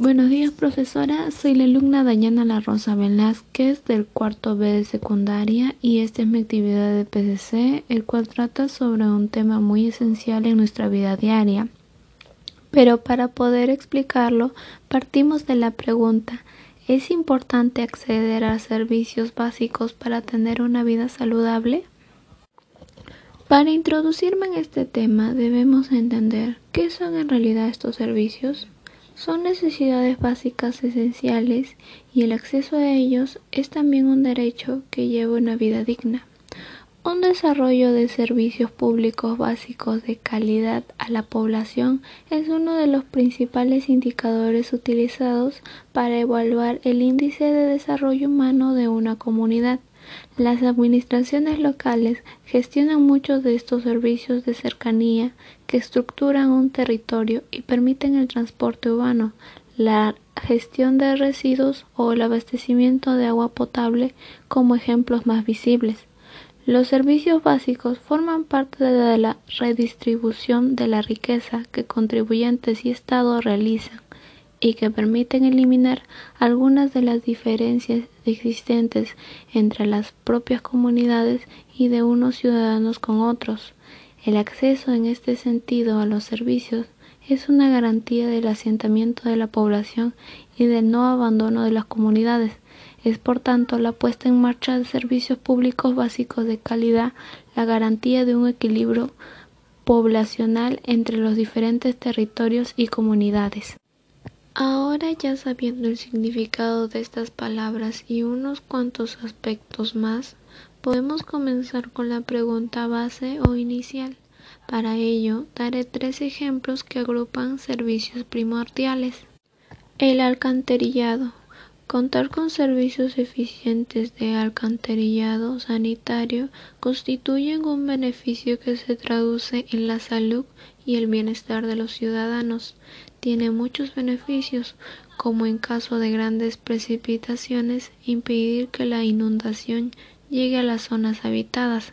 Buenos días, profesora. Soy la alumna Dayana La Rosa Velázquez del cuarto B de secundaria y esta es mi actividad de PCC, el cual trata sobre un tema muy esencial en nuestra vida diaria. Pero para poder explicarlo, partimos de la pregunta, ¿es importante acceder a servicios básicos para tener una vida saludable? Para introducirme en este tema debemos entender qué son en realidad estos servicios. Son necesidades básicas esenciales y el acceso a ellos es también un derecho que lleva una vida digna. Un desarrollo de servicios públicos básicos de calidad a la población es uno de los principales indicadores utilizados para evaluar el índice de desarrollo humano de una comunidad. Las administraciones locales gestionan muchos de estos servicios de cercanía que estructuran un territorio y permiten el transporte urbano, la gestión de residuos o el abastecimiento de agua potable como ejemplos más visibles. Los servicios básicos forman parte de la redistribución de la riqueza que contribuyentes y Estado realizan y que permiten eliminar algunas de las diferencias existentes entre las propias comunidades y de unos ciudadanos con otros. El acceso en este sentido a los servicios es una garantía del asentamiento de la población y del no abandono de las comunidades. Es por tanto la puesta en marcha de servicios públicos básicos de calidad la garantía de un equilibrio poblacional entre los diferentes territorios y comunidades. Ahora ya sabiendo el significado de estas palabras y unos cuantos aspectos más, podemos comenzar con la pregunta base o inicial. Para ello, daré tres ejemplos que agrupan servicios primordiales. El alcantarillado. Contar con servicios eficientes de alcantarillado sanitario constituyen un beneficio que se traduce en la salud y el bienestar de los ciudadanos tiene muchos beneficios, como en caso de grandes precipitaciones, impedir que la inundación llegue a las zonas habitadas.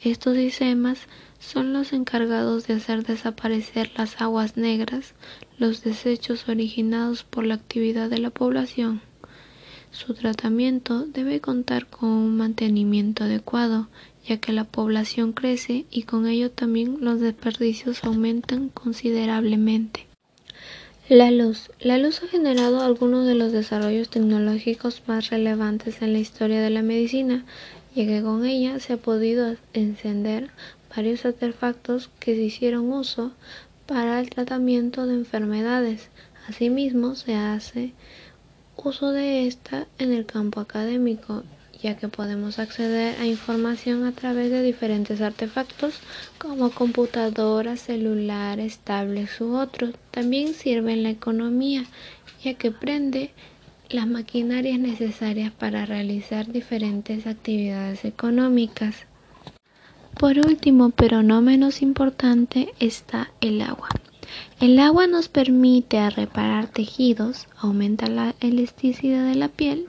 Estos sistemas son los encargados de hacer desaparecer las aguas negras, los desechos originados por la actividad de la población. Su tratamiento debe contar con un mantenimiento adecuado, ya que la población crece y con ello también los desperdicios aumentan considerablemente. La luz. La luz ha generado algunos de los desarrollos tecnológicos más relevantes en la historia de la medicina, ya que con ella se ha podido encender varios artefactos que se hicieron uso para el tratamiento de enfermedades. Asimismo, se hace uso de esta en el campo académico ya que podemos acceder a información a través de diferentes artefactos como computadoras, celulares, tablets u otros. También sirve en la economía, ya que prende las maquinarias necesarias para realizar diferentes actividades económicas. Por último, pero no menos importante, está el agua. El agua nos permite reparar tejidos, aumenta la elasticidad de la piel,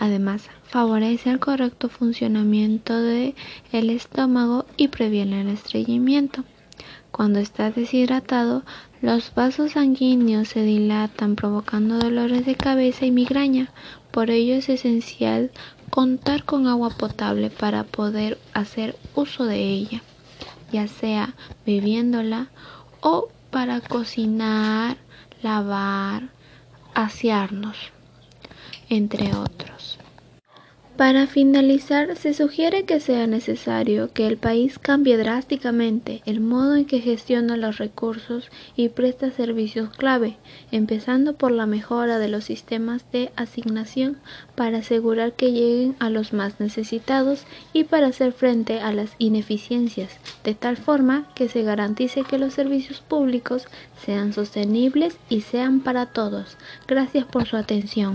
además favorece el correcto funcionamiento del estómago y previene el estreñimiento. Cuando está deshidratado, los vasos sanguíneos se dilatan provocando dolores de cabeza y migraña. Por ello es esencial contar con agua potable para poder hacer uso de ella, ya sea bebiéndola o para cocinar, lavar, asearnos, entre otros. Para finalizar, se sugiere que sea necesario que el país cambie drásticamente el modo en que gestiona los recursos y presta servicios clave, empezando por la mejora de los sistemas de asignación para asegurar que lleguen a los más necesitados y para hacer frente a las ineficiencias, de tal forma que se garantice que los servicios públicos sean sostenibles y sean para todos. Gracias por su atención.